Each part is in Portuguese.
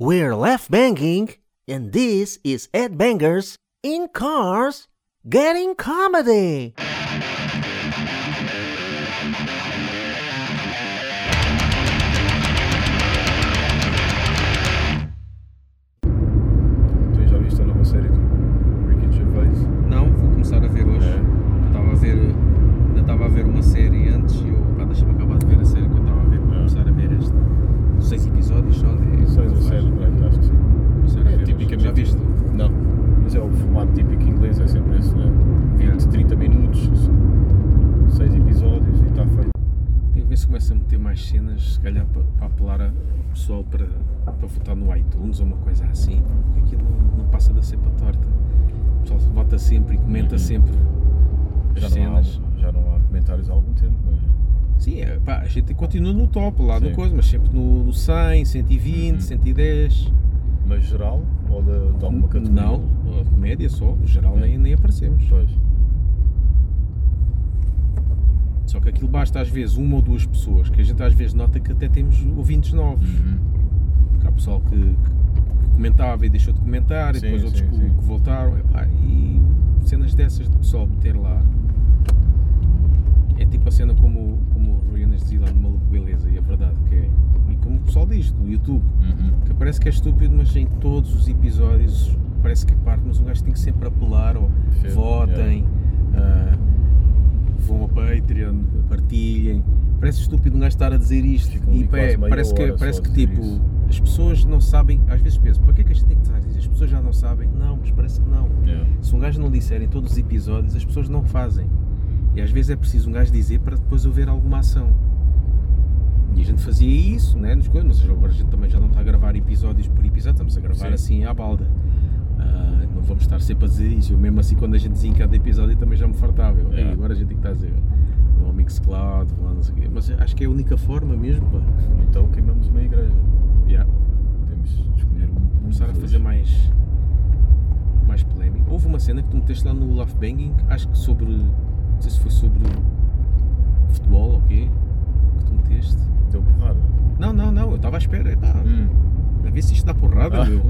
We're left banging, and this is Ed Bangers in Cars Getting Comedy. Calhar para, para apelar a- o pessoal para, para votar no iTunes ou uma coisa assim. Porque aquilo não passa da cepa torta. O pessoal vota sempre e comenta Uhum. sempre as Já não, há, cenas. já não há comentários há algum tempo, mas Sim, é, pá, a gente continua no top lá Sim. no coisa, mas sempre no, no 100, 120, Uhum. 110. mas geral ou de, de alguma categoria? Não, comédia só, geral É. nem, nem aparecemos. Pois. Só que aquilo basta às vezes uma ou duas pessoas, que a gente às vezes nota que até temos ouvintes novos. Uhum. Há pessoal que, que comentava e deixou de comentar, e Sim, depois outros sim, que, sim. que voltaram. Epá, e cenas dessas de pessoal meter lá. É tipo a cena como, como o Rui Anas dizia lá no Maluco Beleza, e a verdade que é. E como o pessoal diz do YouTube, Uhum. que parece que é estúpido, mas em todos os episódios parece que é parte, mas um gajo tem que sempre apelar, ou Sim, votem, ah, vão ao Patreon, partilhem. Parece estúpido um gajo estar a dizer isto. Ficam ali e quase meia parece que, hora só parece a que dizer tipo, isso. as pessoas não sabem, às vezes penso, para que é que a gente tem que estar a dizer? As pessoas já não sabem? Não, mas parece que não. Yeah. Se um gajo não disser em todos os episódios, as pessoas não fazem. E às vezes é preciso um gajo dizer para depois haver alguma ação. E a gente fazia isso, né, nos coisas, mas agora a gente também já não está a gravar episódios por episódio, estamos a gravar Sim. assim à balda. Ah, não vamos estar sempre a dizer isso. Eu mesmo assim, quando a gente dizia em cada episódio, também já me fartava. Eu, "Ei, Yeah. agora a gente tem que estar a dizer. Vão ao Mixcloud, vão não sei o quê. Mas acho que é a única forma mesmo, pá. Então queimamos uma igreja. Yeah. Temos de escolher um. Começar a fazer mais. mais polémico. Houve uma cena que tu meteste lá no Love Banging, acho que sobre. não sei se foi sobre futebol ou quê, que tu meteste. Deu porrada. Não, não, não, eu estava à espera, epá, Hum. A ver se isto dá porrada, Ah. meu.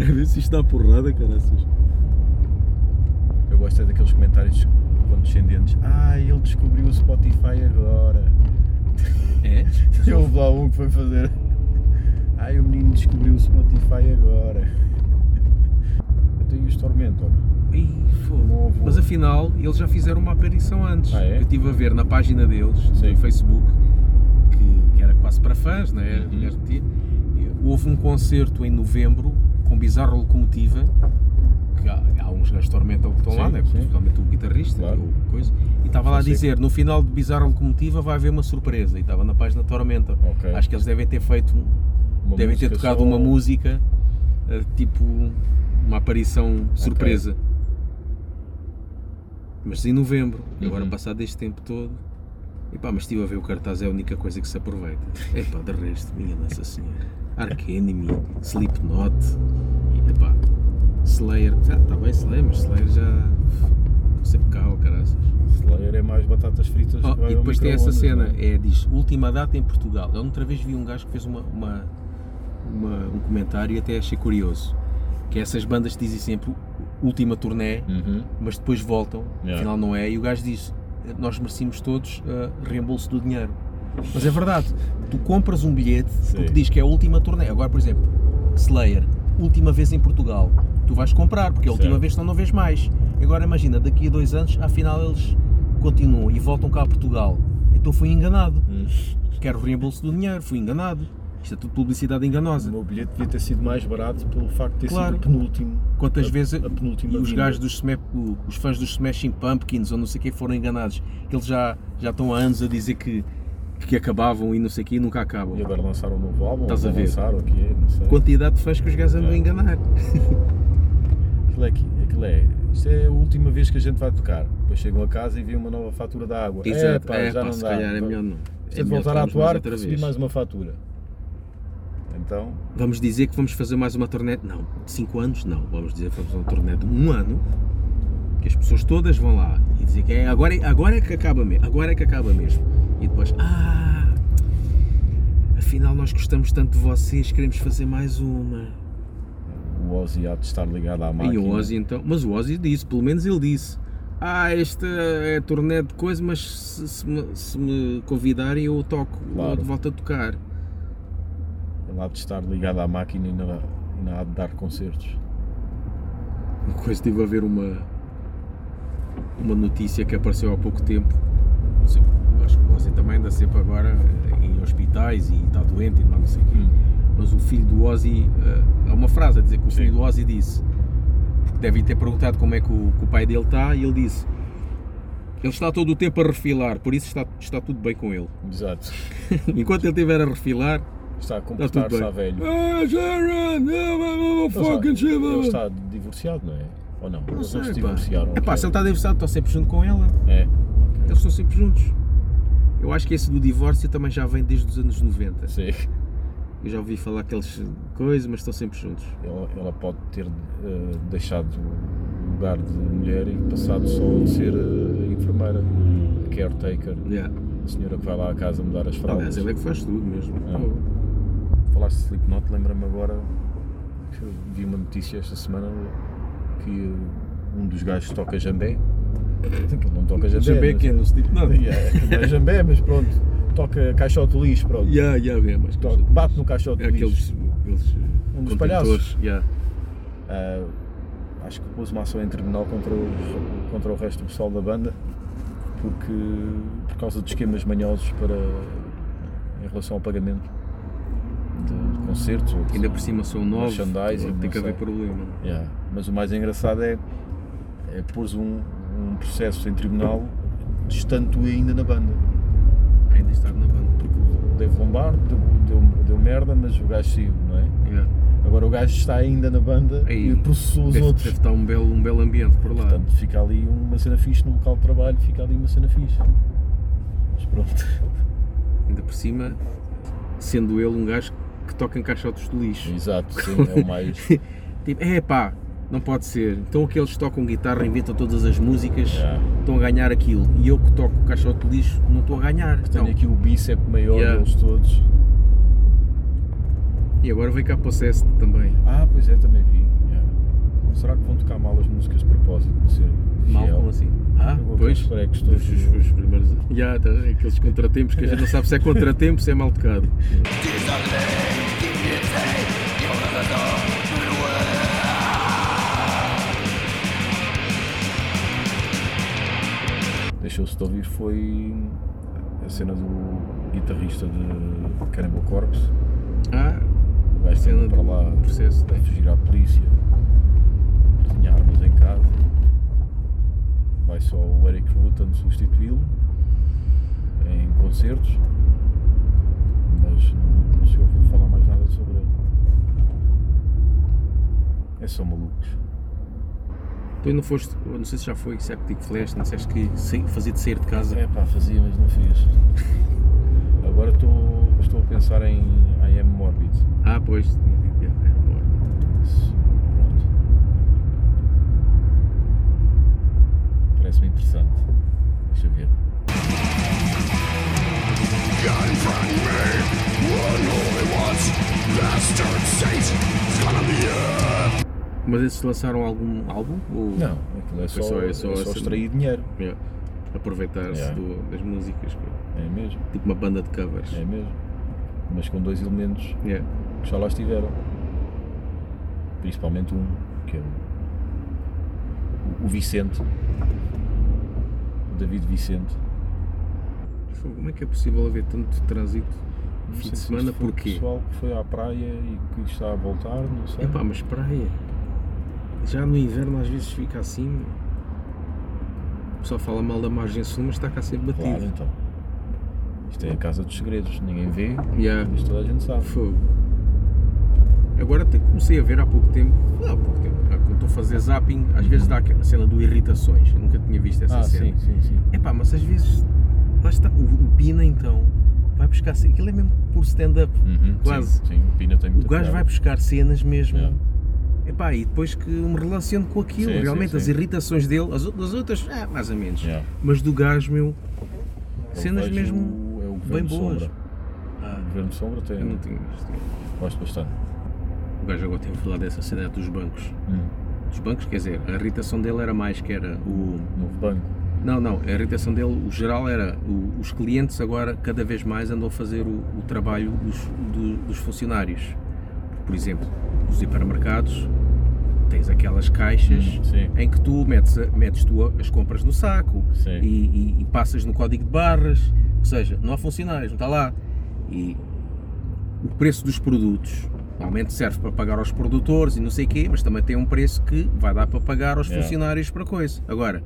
a ver se isto dá porrada, caraças. Eu gosto é daqueles comentários condescendentes. Ah, ele descobriu o Spotify agora. É? Eu houve lá um que foi fazer. Ai, o menino descobriu o Spotify agora. Eu tenho os Tormentor. Ih, Mas afinal, eles já fizeram uma aparição antes. Ah, é? Eu estive a ver na página deles, Sim. no Facebook, que, que era quase para fãs, né? Uhum. Houve um concerto em novembro com Bizarro Locomotiva, que há, há uns gajos de Tormenta que estão Sim, lá, né? principalmente o guitarrista, Claro. o coisa, e estava lá a dizer: no final de Bizarro Locomotiva vai haver uma surpresa, e estava na página Tormenta. Ok. Acho que eles devem ter feito, Uma devem ter tocado só- uma música, eh, tipo uma aparição surpresa. Mas em novembro, e agora Uhum. passado este tempo todo. Epá, mas estive a ver o cartaz, é a única coisa que se aproveita. Epá, de resto, minha Nossa Senhora. Ark Enemy, Slipknot, epá, Slayer. Ah, tá bem, Slayer, mas Slayer já. Sempre cá, oh, caraças. Slayer é mais batatas fritas Oh, que vai e depois tem essa cena, não é? é, diz última data em Portugal. Eu outra vez vi um gajo que fez uma, uma- uma- um comentário e até achei curioso. Que é essas bandas dizem sempre última turné, Uhum. mas depois voltam, Yeah. afinal não é, e o gajo diz, nós merecemos todos uh, reembolso do dinheiro. Mas é verdade, tu compras um bilhete porque Sim. diz que é a última turnê. Agora, por exemplo, Slayer, última vez em Portugal, tu vais comprar, porque é a última Certo. vez senão não vês mais. Agora imagina, daqui a dois anos, afinal eles continuam e voltam cá a Portugal. Então fui enganado. Hum. Quero reembolso do dinheiro, fui enganado. Isto é tudo publicidade enganosa. O meu bilhete devia ter sido mais barato pelo facto de ter Claro. sido o penúltimo. Quantas a- vezes a penúltima e os gajos dos os fãs dos Smashing Pumpkins ou não sei o que foram enganados, que eles já, já estão há anos a dizer que, que acabavam e não sei o que e nunca acabam. E agora lançaram um novo álbum, Estás a ver? lançaram é, não sei. Quantidade de fãs que os gajos andam a É. enganar. Aquilo é, aquilo é, isto é a última vez que a gente vai tocar. Depois chegam a casa e vêem uma nova fatura da água. Exato, pá, é, já pá, não se dá. calhar é Então, melhor não. Isto é É de voltar a atuar recebi mais uma fatura. Então, Vamos dizer que vamos fazer mais uma turnê. Não, de 5 anos não. Vamos dizer que vamos fazer uma turnê de um ano. Que as pessoas todas vão lá e dizer que é agora, é- agora é que acaba mesmo. Agora é que acaba mesmo. E depois, ah, afinal nós gostamos tanto de vocês, queremos fazer mais uma. O Ozzy há de estar ligado à máquina. E o Ozzy então, mas o Ozzy disse, pelo menos ele disse, ah, esta é turnê de coisa, mas se, se me, se me convidarem eu toco, Claro. de volta a tocar. Ele há de estar ligado à máquina e não, e não há de dar concertos. Uma coisa, estive a ver uma, uma notícia que apareceu há pouco tempo. Acho que o Ozzy também anda sempre agora em hospitais e está doente e não sei o quê. Mas o filho do Ozzy, eh, há uma frase a dizer que o filho Sim. do Ozzy disse, porque devem ter perguntado como é que o, que o pai dele está, e ele disse: Ele está todo o tempo a refilar, por isso está, está tudo bem com ele. Exato. Enquanto ele estiver a refilar, Está a tudo comportar-se a velho. Ah, Sharon, Ele fucking está, shit, ele está divorciado, não é? Ou não? Não Eles sei, se pá. divorciaram. Epá, ok. se ele está divorciado, estou sempre junto com ela. É. Eles estão sempre juntos. Eu acho que esse do divórcio também já vem desde os anos 90. Sim. Eu já ouvi falar aquelas coisas, mas estão sempre juntos. Ela, ela pode ter eh, deixado o lugar de mulher e passado só a ser eh, enfermeira, a caretaker, Yeah. a senhora que vai lá à casa mudar as fraldas. Aliás, ele é que faz tudo mesmo. Ah. Falaste de Slipknot, lembra-me agora que vi uma notícia esta semana que um dos gajos toca jambé. Que ele não toca jambé. Jambé mas- que é no Slipknot. Yeah, não é jambé, mas pronto, toca caixote de lixo, pronto. Yeah, yeah, é, mas Toca- bate no caixote é de lixo. aqueles, aqueles Um dos palhaços. Yeah. Ah, acho que pôs uma ação em tribunal contra, os- contra o resto do pessoal da banda porque por causa de esquemas manhosos para em relação ao pagamento de, concertos ou de- Ainda por cima são novos, tem que haver problema. Yeah. Mas o mais engraçado é, é pôs um, um processo em tribunal estando ainda na banda. Ainda estar na banda. Porque o Dave Lombardo deu, deu, deu merda, mas o gajo saiu, não é? Yeah. Agora o gajo está ainda na banda Aí, e processou os Deve, outros. deve estar um belo, um belo ambiente por lá. Portanto, fica ali uma cena fixe no local de trabalho, fica ali uma cena fixe. Mas pronto. Ainda por cima, sendo ele um gajo que toca em caixotes de lixo. Exato, sim, é o mais. Tipo, é pá, não pode ser. Então aqueles que tocam guitarra, inventam todas as músicas, Yeah. estão a ganhar aquilo. E eu que toco caixote de lixo, não estou a ganhar. Tenho Então, aqui o bíceps maior Yeah. deles todos. E agora vem cá para o Cest também. Ah, pois é, também vi. Yeah. Será que vão tocar mal as músicas de propósito para ser Mal fiel? como assim? Ah, pois. pregos Os, todos. os, os primeiros. Já, tá, aqueles contratempos que a gente não sabe se é contratempo, se é mal tocado. Deixou-se de ouvir foi a cena do guitarrista de Cannibal Corpse. Ah, O gajo cena esteve para lá processo, a né? fugir à polícia. Tinha armas em casa. Vai só o Eric Rutan substituí-lo em concertos. Mas não, não se ouviu falar mais nada sobre ele. É só malucos. tu ainda foste, não sei se já foi Septic Flash, não disseste que fazia de sair de casa. É pá, fazia, mas não fiz. Agora estou, estou a pensar em I Am Morbid. Ah, pois, tinha dito, era uma hora. Mas, Pronto. Parece-me interessante. Deixa eu ver. Mas esses lançaram algum álbum? Ou Não, aquilo é só, só- é é só só, essa- extrair dinheiro. Yeah. Aproveitar-se Yeah. das músicas, pô. É mesmo, tipo uma banda de covers. é mesmo. Mas com dois elementos Yeah. que já lá estiveram. Principalmente um, que é o, o Vicente. O David Vicente. Como é que é possível haver tanto trânsito fim de se semana? o Porquê? pessoal que foi à praia e que está a voltar, não sei. Epá, mas praia. Já no inverno às vezes fica assim. O pessoal fala mal da margem sul, mas está cá sempre batido. Claro, então. Isto é a casa dos segredos, ninguém vê, Yeah. mas toda a gente sabe. Fogo. Agora até comecei a ver há pouco tempo. Há pouco tempo. Quando estou a fazer zapping, às vezes dá aquela cena do irritações. Eu nunca tinha visto essa Ah, cena. sim, sim, sim. Epá, mas às vezes. Lá está. O, o Pina então vai buscar. Aquilo é mesmo por stand-up. Uhum, Quase. Sim, sim, o Pina tem O gajo vai buscar cenas mesmo. Yeah. Epá, e depois que me relaciono com aquilo. Sim, Realmente, sim. as irritações dele, as, das outras, ah, mais ou menos. Yeah. Mas do gajo, meu, Eu cenas mesmo é o bem boas. Sombra. Ah, O Governo de Sombra tem, Eu não tinha visto. gosto bastante. O gajo agora tem a falar dessa cena dos bancos. Hum. Dos bancos, quer dizer, a irritação dele era mais que era o. Novo banco. Não, não, a irritação dele, o geral era o- os clientes agora cada vez mais andam a fazer o, o trabalho dos, do- dos funcionários. Por exemplo, os hipermercados, tens aquelas caixas Hum, sim. em que tu metes, metes tu as compras no saco e, e- e passas no código de barras, ou seja, não há funcionários, não está lá. E o preço dos produtos normalmente serve para pagar aos produtores e não sei o quê, mas também tem um preço que vai dar para pagar aos Yeah. funcionários para coisa. Agora,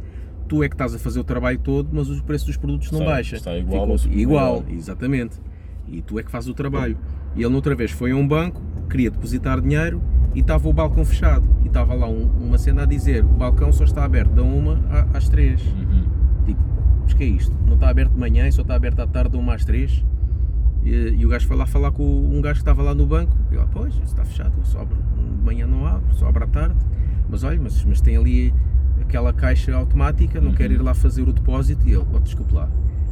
tu é que estás a fazer o trabalho todo, mas o preço dos produtos não Está- baixa. está igual igual, exatamente. E tu é que fazes o trabalho. E ele noutra vez foi a um banco, queria depositar dinheiro e estava o balcão fechado. Estava lá um- uma cena a dizer, o balcão só está aberto da uma às três. Uhum. Tipo, mas que é isto? Não está aberto de manhã e só está aberto à tarde, de uma às três? E, e o gajo foi lá falar com um gajo que estava lá no banco. E ele, pois, isso está fechado, só abre, de manhã não abre, só abre à tarde. Mas olha, mas, mas tem ali aquela caixa automática, não quer ir lá fazer o depósito. E ele, oh, desculpe lá.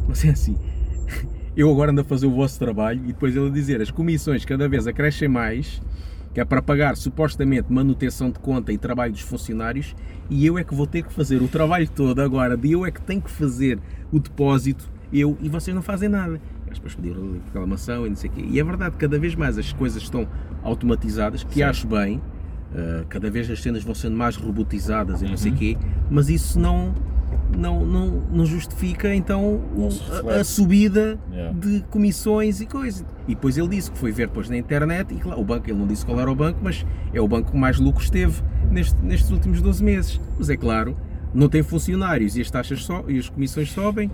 Mas é assim, eu agora ando a fazer o vosso trabalho e depois ele a dizer, as comissões cada vez acrescem mais, que é para pagar supostamente manutenção de conta e trabalho dos funcionários, e eu é que vou ter que fazer o trabalho todo agora, de eu é que tenho que fazer o depósito, eu, e vocês não fazem nada. Eles depois pediram reclamação e não sei o quê. E é verdade, cada vez mais as coisas estão automatizadas, que Sim. acho bem, uh, cada vez as cenas vão sendo mais robotizadas e não sei o Uhum. quê, mas isso não, não, não, não justifica então o- Não se a- a, subida Yeah. de comissões e coisas. E depois ele disse que foi ver depois na internet e claro, o banco, ele não disse qual era o banco, mas é o banco que mais lucros teve neste- nestes últimos 12 meses. Mas é claro, não tem funcionários e as taxas so, e as comissões sobem,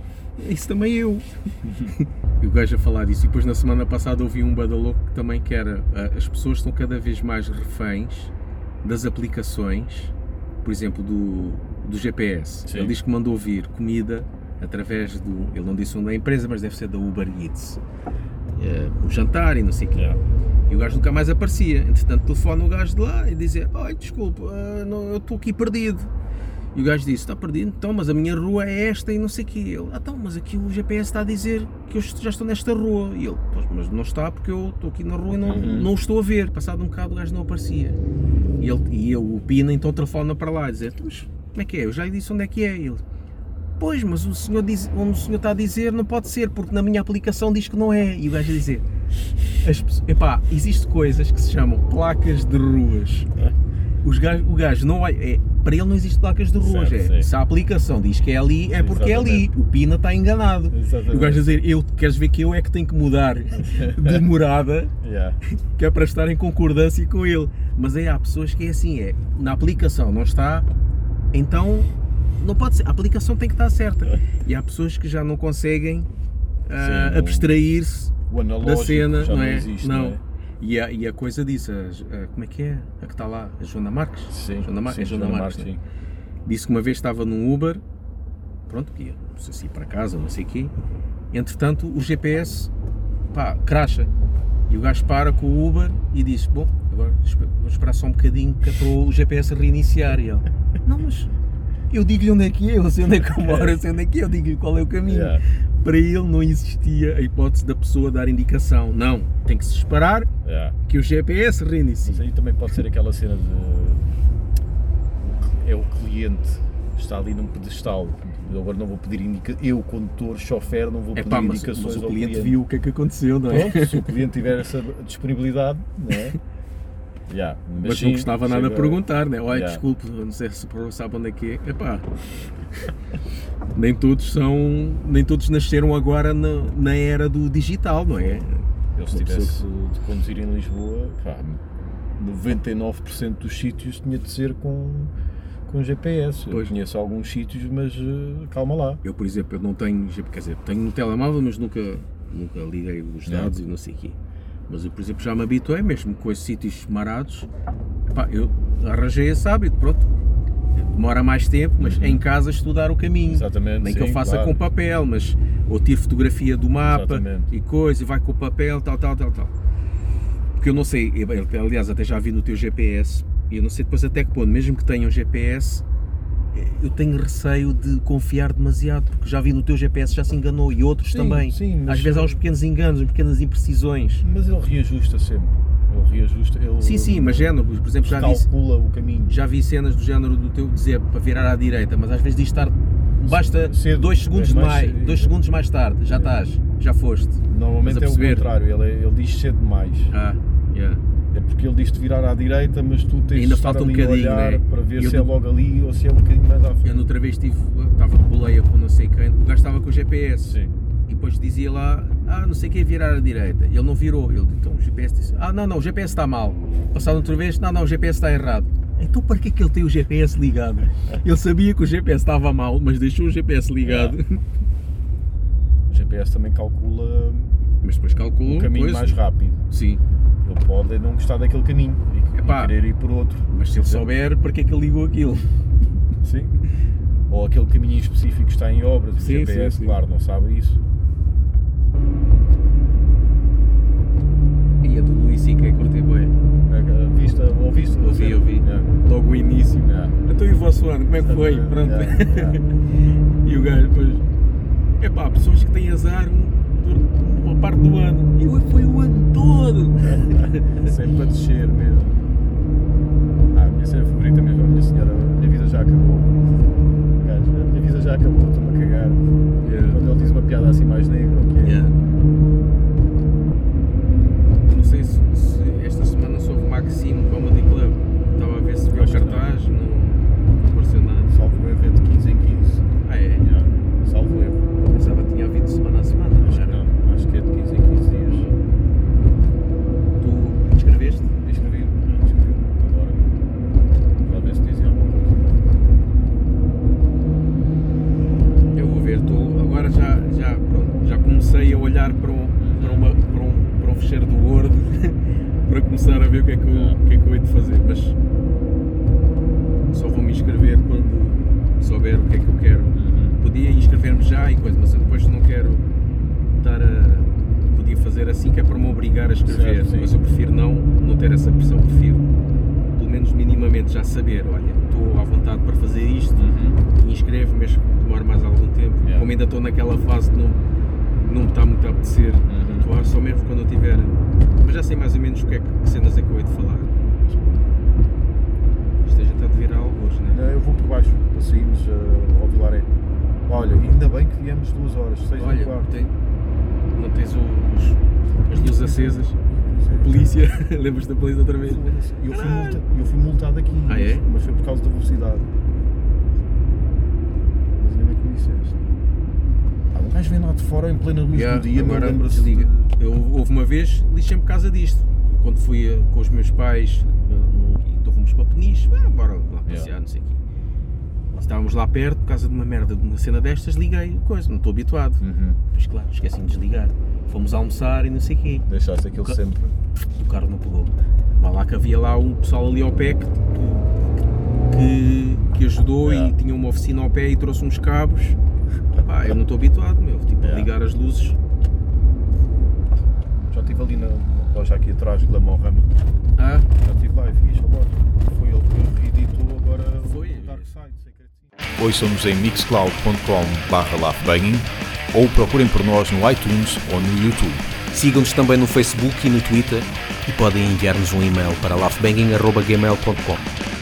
isso também eu. e o gajo a falar disso. E depois na semana passada ouvi um badaloco que também que era as pessoas estão cada vez mais reféns das aplicações, por exemplo, do, do GPS. Sim. Ele diz que mandou vir comida através do. Ele não disse onde é a empresa, mas deve ser da Uber Eats. Eh, o jantar e não sei o quê. Yeah. E o gajo nunca mais aparecia. Entretanto, telefona o gajo de lá e dizer: Ai, desculpa, não, eu estou aqui perdido. E o gajo disse: Está perdido? Então, mas a minha rua é esta e não sei o quê. Ele: Ah, então, mas aqui o GPS está a dizer que eu já estou nesta rua. E ele: Pois, mas não está porque eu estou aqui na rua e não, Uhum. não o estou a ver. Passado um bocado, o gajo não aparecia. E, ele, e eu, o Pina, então telefona para lá e dizer: "Então, Mas como é que é? Eu já lhe disse onde é que é. Ele: Pois, mas o senhor, diz, onde o senhor está a dizer não pode ser, porque na minha aplicação diz que não é. E o gajo a dizer: as, epá, existem coisas que se chamam placas de ruas. Os gajo, o gajo não vai. É, para ele não existe placas de ruas. Certo, é, se a aplicação diz que é ali, é porque é ali. Exatamente. O Pina está enganado. Exatamente. O gajo a dizer: eu, Queres ver que eu é que tenho que mudar de morada Yeah. que é para estar em concordância com ele. Mas aí há pessoas que é assim: é na aplicação não está, então não pode ser. A aplicação tem que estar certa. E há pessoas que já não conseguem não- abstrair-se da cena, não não, é? existe, não. não é? E, a, e a coisa disso, a- a- como é que é? A que está lá, a Joana Marques? Sim, Joana Mar- sim, é Joana Joana Marques, Marques, né? Disse que uma vez estava num Uber, pronto, ia, não sei se ia para casa, não sei o quê. Entretanto, o GPS, pá, cracha. E o gajo para com o Uber e diz: Bom, agora vou esperar só um bocadinho que é para o GPS reiniciar. E ele: Não, mas eu digo-lhe onde é que é, eu sei onde é que eu moro, eu sei onde é que é, eu digo-lhe qual é o caminho. Yeah. Para ele não existia a hipótese da pessoa dar indicação. Não, tem que se esperar Yeah. que o GPS reinicie. Mas aí também pode ser aquela cena de. É o cliente, está ali num pedestal. Eu agora não vou pedir indicações. Eu, condutor, chofer, não vou pedir pá, mas, indicações mas o ao cliente viu o que é que aconteceu, não é? Pronto, se o cliente tiver essa disponibilidade, não é? Yeah, Mas, sim, não custava nada chega- perguntar, né? Olha, Yeah. desculpe, não sei se sabe onde é que é. Epá, nem todos são, nem todos nasceram agora na, na era do digital, não é? Eu se Uma tivesse de conduzir em Lisboa, pá, 99% dos sítios tinha de ser com, com GPS. Pois. Eu conheço alguns sítios, mas eh, calma lá. Eu, por exemplo, eu não tenho, quer dizer, tenho um telemóvel, mas nunca, nunca liguei os Não. dados e não sei o quê. Mas eu, por exemplo, já me habituei, mesmo com esses sítios marados, epá, eu arranjei esse hábito, pronto. Demora mais tempo, mas em casa estudar o caminho. Uhum. Exatamente. Nem que sim, eu faça claro. com papel, mas ou tiro fotografia do mapa Exatamente. e coisa, e vai com o papel, tal, tal, tal, tal. Porque eu não sei, eu, aliás, até já vi no teu GPS, e eu não sei depois até que ponto, mesmo que tenham GPS, eu tenho receio de confiar demasiado, porque já vi no teu GPS já se enganou e outros Sim, também. sim, mas- Às vezes há uns pequenos enganos, umas pequenas imprecisões. Mas ele reajusta sempre. Ele reajusta. Ele Sim, sim, mas género, por exemplo, já vi, calcula o caminho. já vi cenas do género do teu dizer para virar à direita, mas às vezes diz estar. Basta Cedo, dois segundos, é mais mais, cedo. dois segundos mais tarde, já estás, já foste. Normalmente é o contrário. Ele, ele diz cedo demais. Ah, yeah. É ele diz-te virar à direita, mas tu tens Ainda de falta um bocadinho, olhar né? para ver Eu se é logo ali ou se é um bocadinho mais à Eu frente. noutra vez tive, estava de boleia com não sei quem, o gajo estava com o GPS. Sim. E depois dizia lá, ah, não sei o que é virar à direita. E ele não virou. Ele então o GPS disse, ah, não, não, o GPS está mal. Passado outra vez, não, não, o GPS está errado. Então para que é que ele tem o GPS ligado? Ele sabia que o GPS estava mal, mas deixou o GPS ligado. O GPS também calcula Mas depois calculou um caminho coisa. mais rápido. Sim, Ele pode não gostar daquele caminho e, e Epá. querer ir por outro. mas se ele souber, para que é que ele ligou aquilo? Sim. Ou aquele caminho específico que está em obras. Sim, GPS, sim, sim. claro, não sabe isso. E a do Luís C.K. curti bem. A- a Vista, ouviste? Ouvi, ouvi. Yeah. Logo o início. Yeah. Então e o vosso ano, como é que foi? Yeah, Pronto. yeah. E o gajo depois. É pá, pessoas que têm azar um- parte do ano. E foi o ano todo. Sempre a descer mesmo. Ah, a minha cena favorita mesmo, a minha senhora, a minha vida já acabou. Gajo, a minha vida já acabou, estou-me a cagar. Quando ele diz uma piada assim mais negra, o que é? Yeah. Não sei se, se esta semana soube o Maxime Comedy Club. Estava a ver se viu o Acho que não. cartaz, não, não apareceu nada. Salvo erro é de 15 em 15. Ah é? Yeah. Salvo erro. Pensava que tinha havido semana a semana. Acho não que era? não, acho que é de 15 em 15 dias. Tu escreveste? Escrevi, escrevi, agora. Já ver se dizem alguma coisa. Eu vou ver, estou agora já, já, pronto, já comecei a olhar para um, para uma, para um, para um fecheiro do Word para começar a ver o que é que eu, o que é que eu hei de fazer, mas inscrever quando souber o que é que eu quero. Podia inscrever-me já e coisa, mas eu depois não quero estar a. Podia fazer assim que é para me obrigar a escrever, Certo, mas eu prefiro não, não ter essa pressão, prefiro pelo menos minimamente já saber, olha, estou à vontade para fazer isto, e inscrevo, mesmo que demore mais algum tempo. Yeah. Como ainda estou naquela fase de não, não me está muito a apetecer Uhum. atuar, só mesmo quando eu tiver. Mas já sei mais ou menos o que, é que, que cenas é que eu hei de falar. Isto a gente há de vir a Não, né? eu vou por baixo, para sairmos uh, ao Vilaré. Olha, ainda bem que viemos duas horas, seis e um quarto. tem, não tens os, as luzes acesas, polícia, lembras da polícia outra vez? Eu fui, multa, eu fui multado aqui, Ah, é? mas foi por causa da velocidade. Mas ainda bem que me disseste. Ah, um gajo vem lá de fora em plena luz Yeah, do dia, agora lembra-se de... Eu, houve uma vez, lixei-me por causa disto. Quando fui eh, com os meus pais, fomos para Peniche, ah, bora lá passear, Yeah. não sei o quê. Estávamos lá perto, por causa de uma merda, de uma cena destas, liguei, coisa, não estou habituado. Uhum. Mas claro, esqueci de desligar. Fomos almoçar e não sei o quê. Deixaste aquilo Ca- sempre. O carro não pegou. Vá lá que havia lá um pessoal ali ao pé que, que, que ajudou Yeah. e tinha uma oficina ao pé e trouxe uns cabos. Pá, eu não estou habituado, meu. Tipo, a Yeah. ligar as luzes. Já estive ali na loja aqui atrás, Glamon Rama. Ah, Já estive lá e fiz a loja. Foi ele que reeditou agora Foi. o Dark Side, secreto. Ouçam-nos em mixcloud.com/laughbanging ou procurem por nós no iTunes ou no YouTube. Sigam-nos também no Facebook e no Twitter e podem enviar-nos um e-mail para laughbanging.gmail.com.